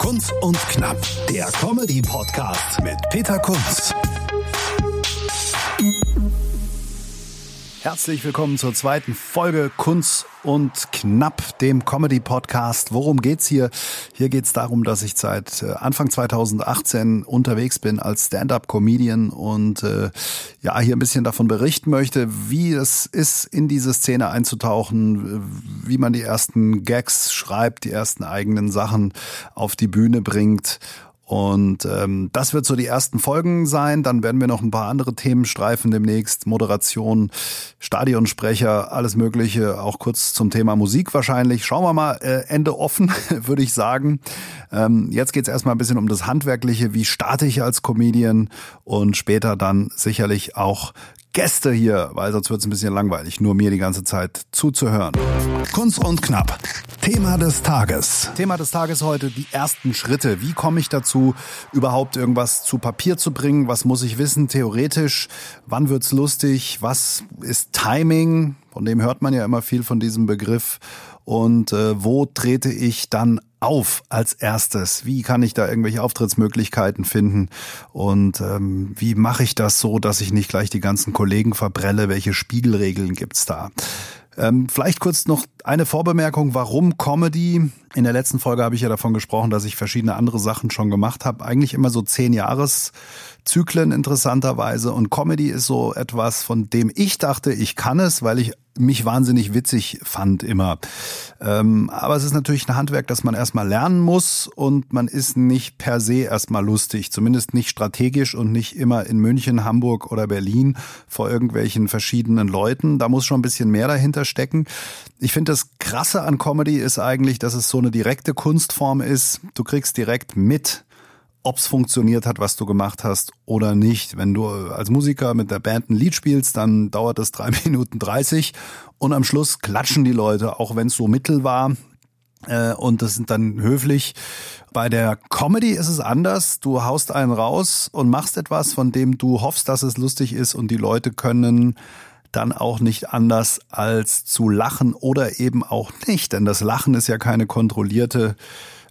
Kunz und Knapp, der Comedy-Podcast mit Peter Kunz. Herzlich willkommen zur zweiten Folge Kunz und Knapp, dem Comedy-Podcast. Worum geht's hier? Hier geht's darum, dass ich seit äh, Anfang 2018 unterwegs bin als Stand-up-Comedian und äh, ja, hier ein bisschen davon berichten möchte, wie es ist, in diese Szene einzutauchen, wie man die ersten Gags schreibt, die ersten eigenen Sachen auf die Bühne bringt und ähm, das wird so die ersten Folgen sein. Dann werden wir noch ein paar andere Themen streifen demnächst. Moderation, Stadionsprecher, alles Mögliche. Auch kurz zum Thema Musik wahrscheinlich. Schauen wir mal, äh, Ende offen, würde ich sagen. Ähm, jetzt geht's erstmal ein bisschen um das Handwerkliche. Wie starte ich als Comedian? Und später dann sicherlich auch Gäste hier, weil sonst wird es ein bisschen langweilig, nur mir die ganze Zeit zuzuhören. Kunst und Knapp. Thema des Tages. Thema des Tages heute die ersten Schritte. Wie komme ich dazu, überhaupt irgendwas zu Papier zu bringen? Was muss ich wissen theoretisch? Wann wird's lustig? Was ist Timing? Von dem hört man ja immer viel von diesem Begriff. Und äh, wo trete ich dann auf als erstes? Wie kann ich da irgendwelche Auftrittsmöglichkeiten finden? Und ähm, wie mache ich das so, dass ich nicht gleich die ganzen Kollegen verbrelle? Welche Spiegelregeln gibt's da? Ähm, vielleicht kurz noch eine Vorbemerkung, warum Comedy? In der letzten Folge habe ich ja davon gesprochen, dass ich verschiedene andere Sachen schon gemacht habe. Eigentlich immer so zehn Jahreszyklen interessanterweise. Und Comedy ist so etwas, von dem ich dachte, ich kann es, weil ich mich wahnsinnig witzig fand immer. Ähm, aber es ist natürlich ein Handwerk, das man erstmal lernen muss und man ist nicht per se erstmal lustig, zumindest nicht strategisch und nicht immer in München, Hamburg oder Berlin vor irgendwelchen verschiedenen Leuten. Da muss schon ein bisschen mehr dahinter stecken. Ich finde das Krasse an Comedy ist eigentlich, dass es so eine direkte Kunstform ist. Du kriegst direkt mit, ob's funktioniert hat, was du gemacht hast oder nicht. Wenn du als Musiker mit der Band ein Lied spielst, dann dauert das drei Minuten dreißig und am Schluss klatschen die Leute, auch wenn es so mittel war. Äh, und das sind dann höflich. Bei der Comedy ist es anders. Du haust einen raus und machst etwas, von dem du hoffst, dass es lustig ist und die Leute können dann auch nicht anders als zu lachen oder eben auch nicht. Denn das Lachen ist ja keine kontrollierte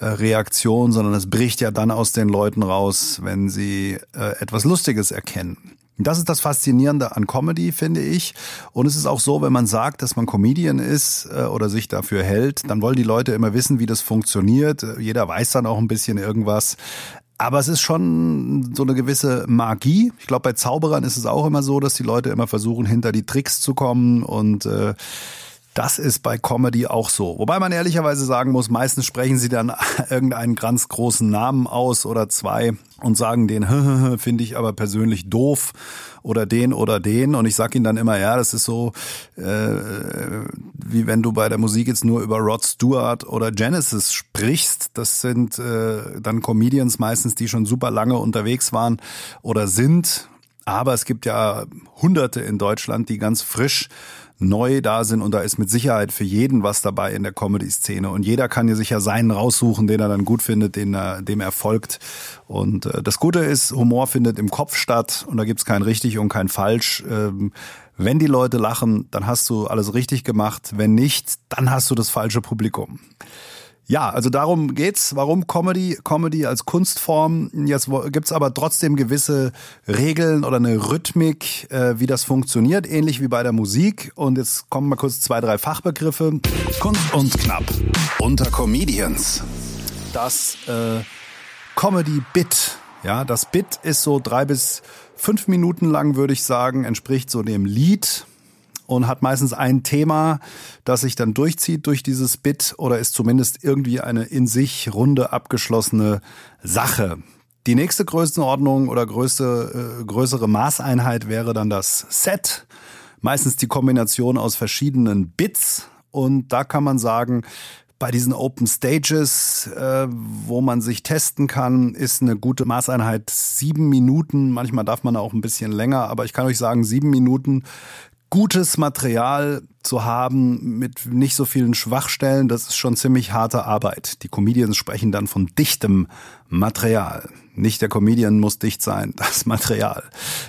äh, Reaktion, sondern es bricht ja dann aus den Leuten raus, wenn sie äh, etwas Lustiges erkennen. Das ist das Faszinierende an Comedy, finde ich. Und es ist auch so, wenn man sagt, dass man Comedian ist äh, oder sich dafür hält, dann wollen die Leute immer wissen, wie das funktioniert. Jeder weiß dann auch ein bisschen irgendwas. Aber es ist schon so eine gewisse Magie. Ich glaube, bei Zauberern ist es auch immer so, dass die Leute immer versuchen, hinter die Tricks zu kommen und äh, das ist bei Comedy auch so. Wobei man ehrlicherweise sagen muss, meistens sprechen sie dann irgendeinen ganz großen Namen aus oder zwei und sagen den, finde ich aber persönlich doof oder den oder den. Und ich sag ihnen dann immer, ja, das ist so, äh, wie wenn du bei der Musik jetzt nur über Rod Stewart oder Genesis sprichst. Das sind äh, dann Comedians meistens, die schon super lange unterwegs waren oder sind. Aber es gibt ja Hunderte in Deutschland, die ganz frisch neu da sind und da ist mit Sicherheit für jeden was dabei in der Comedy-Szene und jeder kann hier sicher seinen raussuchen, den er dann gut findet, den er, dem er folgt. Und äh, das Gute ist, Humor findet im Kopf statt und da gibt's kein richtig und kein falsch. Ähm, wenn die Leute lachen, dann hast du alles richtig gemacht. Wenn nicht, dann hast du das falsche Publikum. Ja, also darum geht's. Warum Comedy? Comedy als Kunstform. Jetzt gibt's aber trotzdem gewisse Regeln oder eine Rhythmik, äh, wie das funktioniert, ähnlich wie bei der Musik. Und jetzt kommen mal kurz zwei, drei Fachbegriffe. Kunst und Knapp unter Comedians. Das äh, Comedy-Bit. Ja, das Bit ist so drei bis fünf Minuten lang, würde ich sagen, entspricht so dem Lied und hat meistens ein Thema, das sich dann durchzieht durch dieses Bit oder ist zumindest irgendwie eine in sich runde abgeschlossene Sache. Die nächste Größenordnung oder größte, äh, größere Maßeinheit wäre dann das Set. Meistens die Kombination aus verschiedenen Bits. Und da kann man sagen, bei diesen Open Stages, äh, wo man sich testen kann, ist eine gute Maßeinheit sieben Minuten. Manchmal darf man auch ein bisschen länger, aber ich kann euch sagen, sieben Minuten gutes Material zu haben mit nicht so vielen Schwachstellen, das ist schon ziemlich harte Arbeit. Die Comedians sprechen dann von dichtem Material. Nicht der Comedian muss dicht sein, das Material.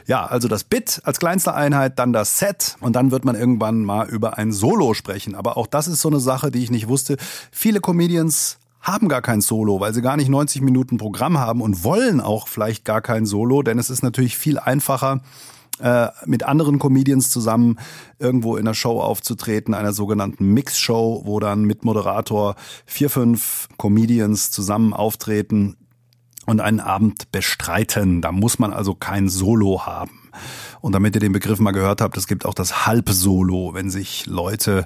Ja, also das Bit als kleinste Einheit, dann das Set und dann wird man irgendwann mal über ein Solo sprechen. Aber auch das ist so eine Sache, die ich nicht wusste. Viele Comedians haben gar kein Solo, weil sie gar nicht 90 Minuten Programm haben und wollen auch vielleicht gar kein Solo, denn es ist natürlich viel einfacher, äh, mit anderen Comedians zusammen irgendwo in einer Show aufzutreten, einer sogenannten Mix-Show, wo dann mit Moderator vier, fünf Comedians zusammen auftreten und einen Abend bestreiten. Da muss man also kein Solo haben. Und damit ihr den Begriff mal gehört habt, es gibt auch das Halbsolo, wenn sich Leute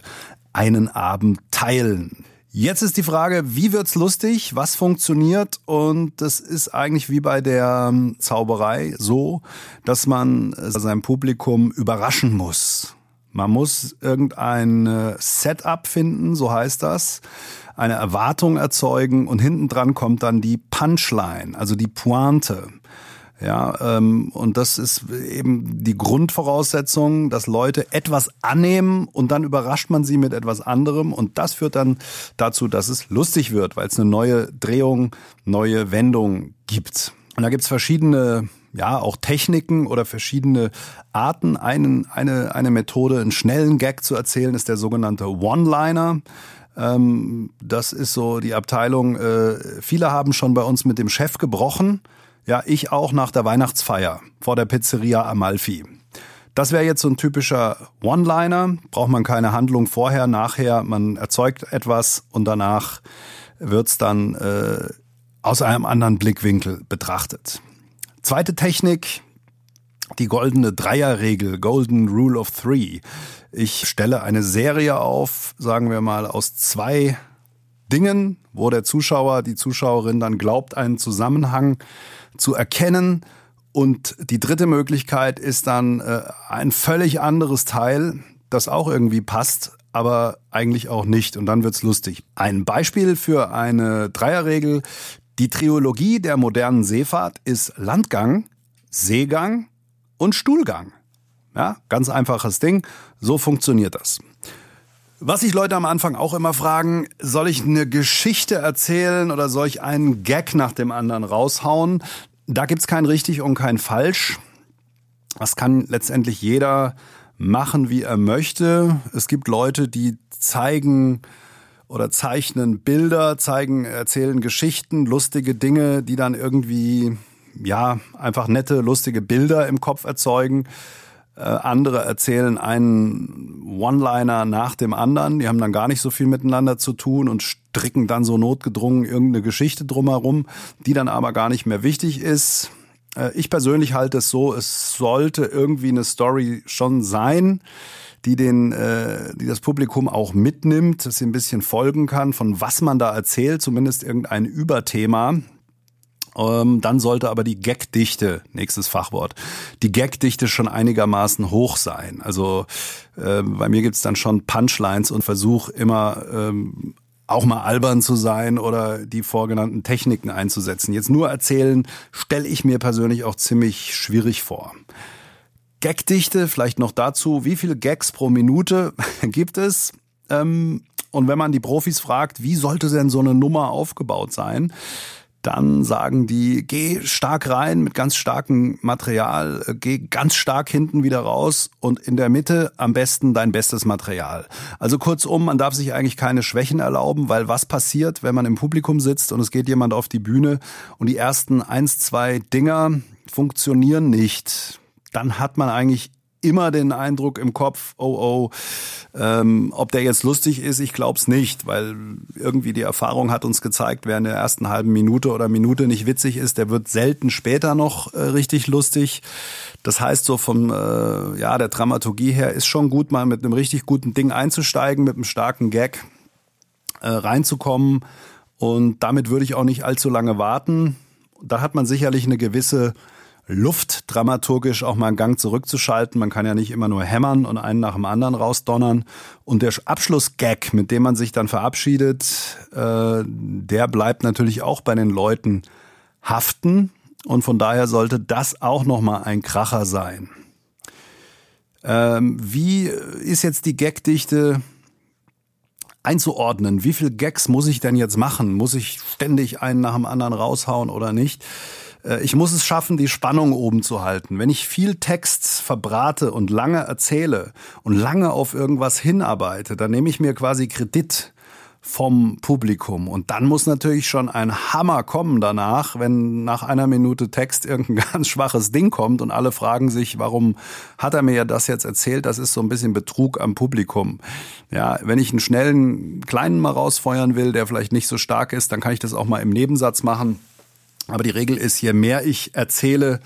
einen Abend teilen. Jetzt ist die Frage, wie wird's lustig? Was funktioniert? Und das ist eigentlich wie bei der ähm, Zauberei so, dass man äh, sein Publikum überraschen muss. Man muss irgendein äh, Setup finden, so heißt das, eine Erwartung erzeugen und hinten dran kommt dann die Punchline, also die Pointe. Ja, ähm, und das ist eben die Grundvoraussetzung, dass Leute etwas annehmen und dann überrascht man sie mit etwas anderem und das führt dann dazu, dass es lustig wird, weil es eine neue Drehung, neue Wendung gibt. Und da gibt's verschiedene ja, auch Techniken oder verschiedene Arten. Einen, eine, eine Methode, einen schnellen Gag zu erzählen, ist der sogenannte One-Liner. Ähm, das ist so die Abteilung. Äh, viele haben schon bei uns mit dem Chef gebrochen ja, ich auch nach der Weihnachtsfeier vor der Pizzeria Amalfi. Das wäre jetzt so ein typischer One-Liner. Braucht man keine Handlung vorher, nachher. Man erzeugt etwas und danach wird's dann äh, aus einem anderen Blickwinkel betrachtet. Zweite Technik, die goldene Dreierregel, Golden Rule of Three. Ich stelle eine Serie auf, sagen wir mal, aus zwei Dingen, wo der Zuschauer, die Zuschauerin dann glaubt, einen Zusammenhang zu erkennen. Und die dritte Möglichkeit ist dann äh, ein völlig anderes Teil, das auch irgendwie passt, aber eigentlich auch nicht. Und dann wird's lustig. Ein Beispiel für eine Dreierregel. Die Triologie der modernen Seefahrt ist Landgang, Seegang und Stuhlgang. Ja, ganz einfaches Ding. So funktioniert das. Was sich Leute am Anfang auch immer fragen, soll ich eine Geschichte erzählen oder soll ich einen Gag nach dem anderen raushauen? Da gibt's kein richtig und kein falsch. Das kann letztendlich jeder machen, wie er möchte. Es gibt Leute, die zeigen oder zeichnen Bilder, zeigen, erzählen Geschichten, lustige Dinge, die dann irgendwie, ja, einfach nette, lustige Bilder im Kopf erzeugen. Äh, andere erzählen einen One-Liner nach dem anderen. Die haben dann gar nicht so viel miteinander zu tun und stricken dann so notgedrungen irgendeine Geschichte drumherum, die dann aber gar nicht mehr wichtig ist. Äh, ich persönlich halte es so, es sollte irgendwie eine Story schon sein, die den, äh, die das Publikum auch mitnimmt, dass sie ein bisschen folgen kann, von was man da erzählt, zumindest irgendein Überthema. Ähm, dann sollte aber die Gagdichte, nächstes Fachwort, die Gagdichte schon einigermaßen hoch sein. Also äh, bei mir gibt's dann schon Punchlines und Versuch immer ähm, auch mal albern zu sein oder die vorgenannten Techniken einzusetzen. Jetzt nur erzählen, stelle ich mir persönlich auch ziemlich schwierig vor. Gagdichte, vielleicht noch dazu, wie viele Gags pro Minute gibt es? Ähm, und wenn man die Profis fragt, wie sollte denn so eine Nummer aufgebaut sein? Dann sagen die, geh stark rein mit ganz starkem Material, äh, geh ganz stark hinten wieder raus und in der Mitte am besten dein bestes Material. Also kurzum, man darf sich eigentlich keine Schwächen erlauben, weil was passiert, wenn man im Publikum sitzt und es geht jemand auf die Bühne und die ersten eins, zwei Dinger funktionieren nicht, dann hat man eigentlich immer den Eindruck im Kopf, oh oh, ähm, ob der jetzt lustig ist, ich glaube es nicht, weil irgendwie die Erfahrung hat uns gezeigt, wer in der ersten halben Minute oder Minute nicht witzig ist, der wird selten später noch äh, richtig lustig. Das heißt, so vom äh, ja der Dramaturgie her ist schon gut, mal mit einem richtig guten Ding einzusteigen, mit einem starken Gag äh, reinzukommen. Und damit würde ich auch nicht allzu lange warten. Da hat man sicherlich eine gewisse Luft dramaturgisch auch mal einen Gang zurückzuschalten. Man kann ja nicht immer nur hämmern und einen nach dem anderen rausdonnern. Und der Abschlussgag, mit dem man sich dann verabschiedet, äh, der bleibt natürlich auch bei den Leuten haften. Und von daher sollte das auch nochmal ein Kracher sein. Ähm, wie ist jetzt die Gagdichte einzuordnen? Wie viel Gags muss ich denn jetzt machen? Muss ich ständig einen nach dem anderen raushauen oder nicht? Äh, ich muss es schaffen, die Spannung oben zu halten. Wenn ich viel Text verbrate und lange erzähle und lange auf irgendwas hinarbeite, dann nehme ich mir quasi Kredit vom Publikum. Und dann muss natürlich schon ein Hammer kommen danach, wenn nach einer Minute Text irgendein ganz schwaches Ding kommt und alle fragen sich, warum hat er mir ja das jetzt erzählt? Das ist so ein bisschen Betrug am Publikum. Ja, wenn ich einen schnellen kleinen mal rausfeuern will, der vielleicht nicht so stark ist, dann kann ich das auch mal im Nebensatz machen. Aber die Regel ist, je mehr ich erzähle,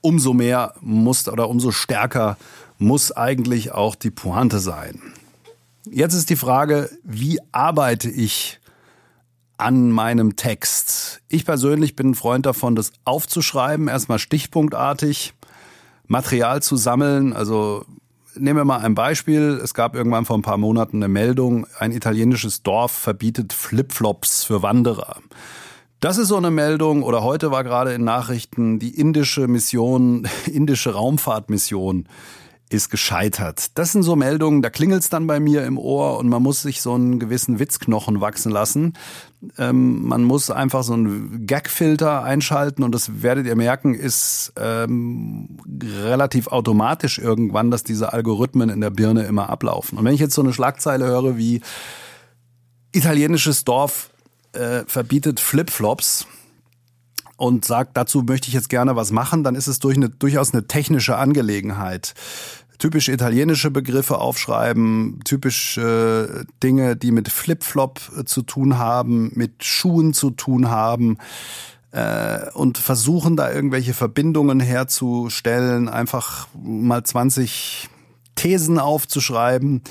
umso mehr muss oder umso stärker muss eigentlich auch die Pointe sein. Jetzt ist die Frage, wie arbeite ich an meinem Text? Ich persönlich bin ein Freund davon, das aufzuschreiben, erstmal stichpunktartig, Material zu sammeln. Also nehmen wir mal ein Beispiel. Es gab irgendwann vor ein paar Monaten eine Meldung, ein italienisches Dorf verbietet Flipflops für Wanderer. Das ist so eine Meldung, oder heute war gerade in Nachrichten die indische Mission, indische Raumfahrtmission ist gescheitert. Das sind so Meldungen, da klingelt's dann bei mir im Ohr und man muss sich so einen gewissen Witzknochen wachsen lassen. Ähm, man muss einfach so einen Gagfilter einschalten und das werdet ihr merken, ist ähm, relativ automatisch irgendwann, dass diese Algorithmen in der Birne immer ablaufen. Und wenn ich jetzt so eine Schlagzeile höre wie italienisches Dorf äh, verbietet Flipflops, und sagt, dazu möchte ich jetzt gerne was machen, dann ist es durch eine, durchaus eine technische Angelegenheit typisch italienische Begriffe aufschreiben, typisch äh, Dinge, die mit Flip-Flop äh, zu tun haben, mit Schuhen zu tun haben äh, und versuchen da irgendwelche Verbindungen herzustellen, einfach mal 20 Thesen aufzuschreiben.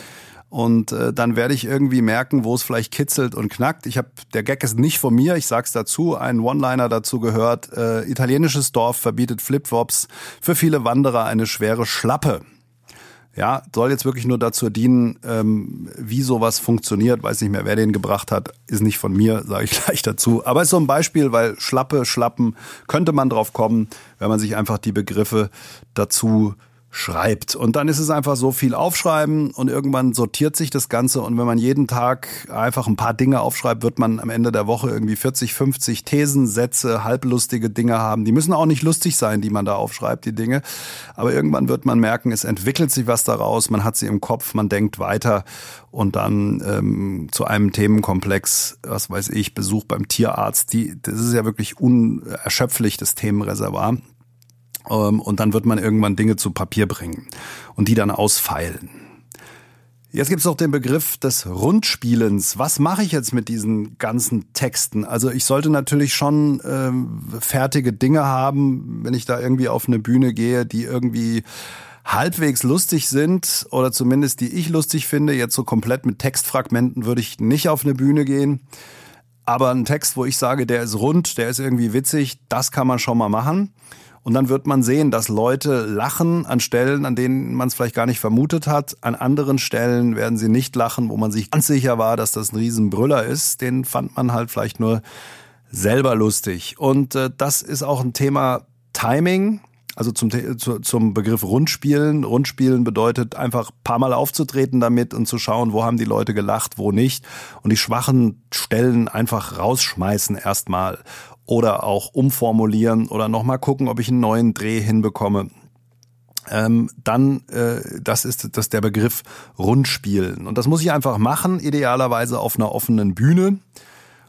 Und äh, dann werde ich irgendwie merken, wo es vielleicht kitzelt und knackt. Ich habe, der Gag ist nicht von mir, ich sag's dazu, ein One-Liner dazu gehört. Äh, italienisches Dorf verbietet Flipflops, für viele Wanderer eine schwere Schlappe. Ja, soll jetzt wirklich nur dazu dienen, ähm, wie sowas funktioniert. Weiß nicht mehr, wer den gebracht hat. Ist nicht von mir, sage ich gleich dazu. Aber ist so ein Beispiel, weil Schlappe, Schlappen, könnte man drauf kommen, wenn man sich einfach die Begriffe dazu schreibt. Und dann ist es einfach so viel aufschreiben und irgendwann sortiert sich das Ganze. Und wenn man jeden Tag einfach ein paar Dinge aufschreibt, wird man am Ende der Woche irgendwie 40, 50 Thesen, Sätze, halblustige Dinge haben. Die müssen auch nicht lustig sein, die man da aufschreibt, die Dinge. Aber irgendwann wird man merken, es entwickelt sich was daraus, man hat sie im Kopf, man denkt weiter und dann ähm, zu einem Themenkomplex, was weiß ich, Besuch beim Tierarzt, die, das ist ja wirklich unerschöpflich, das Themenreservoir. Ähm, und dann wird man irgendwann Dinge zu Papier bringen und die dann ausfeilen. Jetzt gibt es auch den Begriff des Rundspielens. Was mache ich jetzt mit diesen ganzen Texten? Also ich sollte natürlich schon ähm, fertige Dinge haben, wenn ich da irgendwie auf eine Bühne gehe, die irgendwie halbwegs lustig sind oder zumindest die ich lustig finde. Jetzt so komplett mit Textfragmenten würde ich nicht auf eine Bühne gehen. Aber ein Text, wo ich sage, der ist rund, der ist irgendwie witzig, das kann man schon mal machen. Und dann wird man sehen, dass Leute lachen an Stellen, an denen man es vielleicht gar nicht vermutet hat. An anderen Stellen werden sie nicht lachen, wo man sich ganz sicher war, dass das ein Riesenbrüller ist. Den fand man halt vielleicht nur selber lustig. Und äh, das ist auch ein Thema Timing. Also zum, zu, zum Begriff Rundspielen. Rundspielen bedeutet einfach paar Mal aufzutreten damit und zu schauen, wo haben die Leute gelacht, wo nicht. Und die schwachen Stellen einfach rausschmeißen erstmal oder auch umformulieren oder nochmal gucken, ob ich einen neuen Dreh hinbekomme. Ähm, dann, äh, das ist das der Begriff Rundspielen. Und das muss ich einfach machen, idealerweise auf einer offenen Bühne.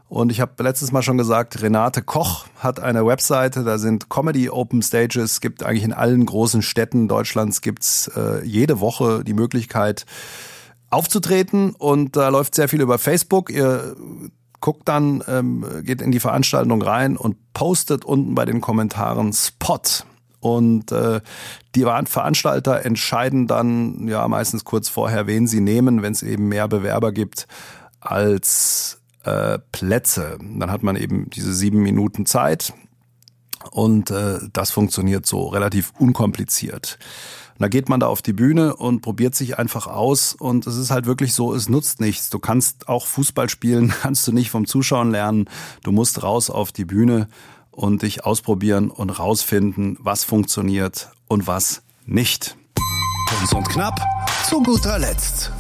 Und ich habe letztes Mal schon gesagt, Renate Koch hat eine Webseite, da sind Comedy Open Stages, gibt eigentlich in allen großen Städten Deutschlands gibt's äh, jede Woche die Möglichkeit aufzutreten und da läuft sehr viel über Facebook. Ihr guckt dann, ähm, geht in die Veranstaltung rein und postet unten bei den Kommentaren Spot. Und äh, die Veranstalter entscheiden dann ja meistens kurz vorher, wen sie nehmen, wenn es eben mehr Bewerber gibt als äh, Plätze. Dann hat man eben diese sieben Minuten Zeit und äh, das funktioniert so relativ unkompliziert. Und da geht man da auf die Bühne und probiert sich einfach aus. Und es ist halt wirklich so, es nutzt nichts. Du kannst auch Fußball spielen, kannst du nicht vom Zuschauen lernen. Du musst raus auf die Bühne und dich ausprobieren und rausfinden, was funktioniert und was nicht. Und knapp, zu guter Letzt.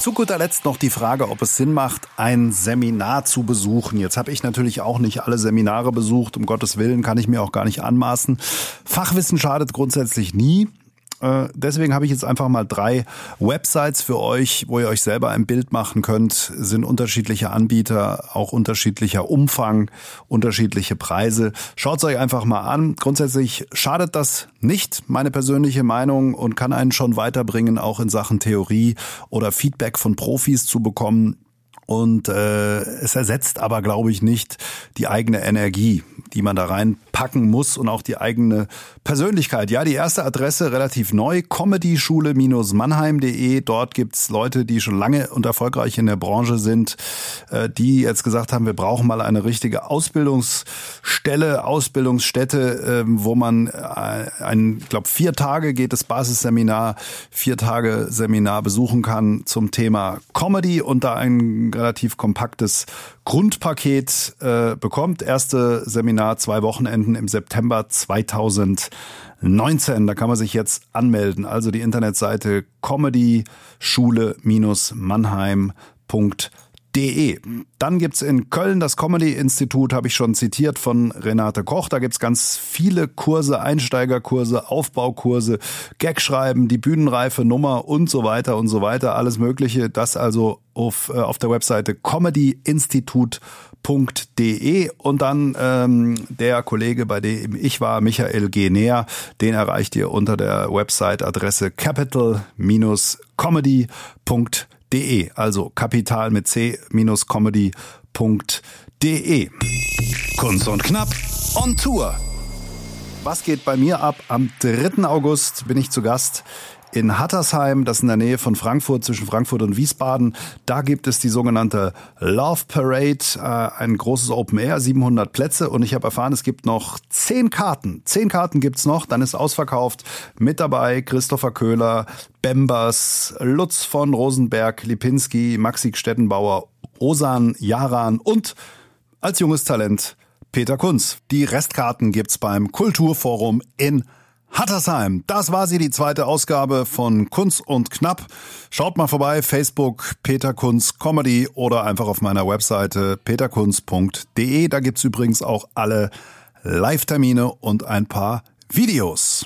Zu guter Letzt noch die Frage, ob es Sinn macht, ein Seminar zu besuchen. Jetzt habe ich natürlich auch nicht alle Seminare besucht. Um Gottes Willen kann ich mir auch gar nicht anmaßen. Fachwissen schadet grundsätzlich nie. Äh, deswegen habe ich jetzt einfach mal drei Websites für euch, wo ihr euch selber ein Bild machen könnt. Sind unterschiedliche Anbieter, auch unterschiedlicher Umfang, unterschiedliche Preise. Schaut es euch einfach mal an. Grundsätzlich schadet das nicht, meine persönliche Meinung, und kann einen schon weiterbringen, auch in Sachen Theorie oder Feedback von Profis zu bekommen. Und äh, es ersetzt aber, glaube ich, nicht die eigene Energie, die man da reinpacken muss und auch die eigene Persönlichkeit. Ja, die erste Adresse relativ neu, comedyschule-mannheim.de. Dort gibt's Leute, die schon lange und erfolgreich in der Branche sind, äh, die jetzt gesagt haben, wir brauchen mal eine richtige Ausbildungsstelle, Ausbildungsstätte, äh, wo man äh, ein, ich glaube, vier Tage geht das Basisseminar, vier Tage Seminar besuchen kann zum Thema Comedy und da ein relativ kompaktes Grundpaket äh, bekommt. Erste Seminar, zwei Wochenenden im September 2019. Da kann man sich jetzt anmelden. Also die Internetseite comedyschule-mannheim.de De. Dann gibt's in Köln das Comedy-Institut, habe ich schon zitiert von Renate Koch. Da gibt's ganz viele Kurse, Einsteigerkurse, Aufbaukurse, Gagschreiben, die bühnenreife Nummer und so weiter und so weiter. Alles Mögliche. Das also auf, äh, auf der Webseite comedyinstitut.de und dann ähm, der Kollege, bei dem ich war, Michael G. Näher, den erreicht ihr unter der Website-Adresse capital-comedy.de de, also Kapital mit c-comedy.de. Kunst und Knapp on Tour. Was geht bei mir ab? Am 3. August bin ich zu Gast in Hattersheim, das in der Nähe von Frankfurt, zwischen Frankfurt und Wiesbaden. Da gibt es die sogenannte Love Parade, äh, ein großes Open Air, 700 Plätze. Und ich habe erfahren, es gibt noch zehn Karten. Zehn Karten gibt's noch, dann ist ausverkauft. Mit dabei Christopher Köhler, Bembers, Lutz von Rosenberg, Lipinski, Maxi Stettenbauer, Osan, Jaran und als junges Talent Peter Kunz. Die Restkarten gibt's beim Kulturforum in Hattersheim. Das war sie, die zweite Ausgabe von Kunz und Knapp. Schaut mal vorbei, Facebook Peter Kunz Comedy oder einfach auf meiner Webseite peterkunz.de. Da gibt's übrigens auch alle Live-Termine und ein paar Videos.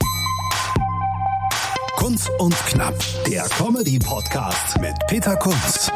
Kunz und Knapp, der Comedy-Podcast mit Peter Kunz.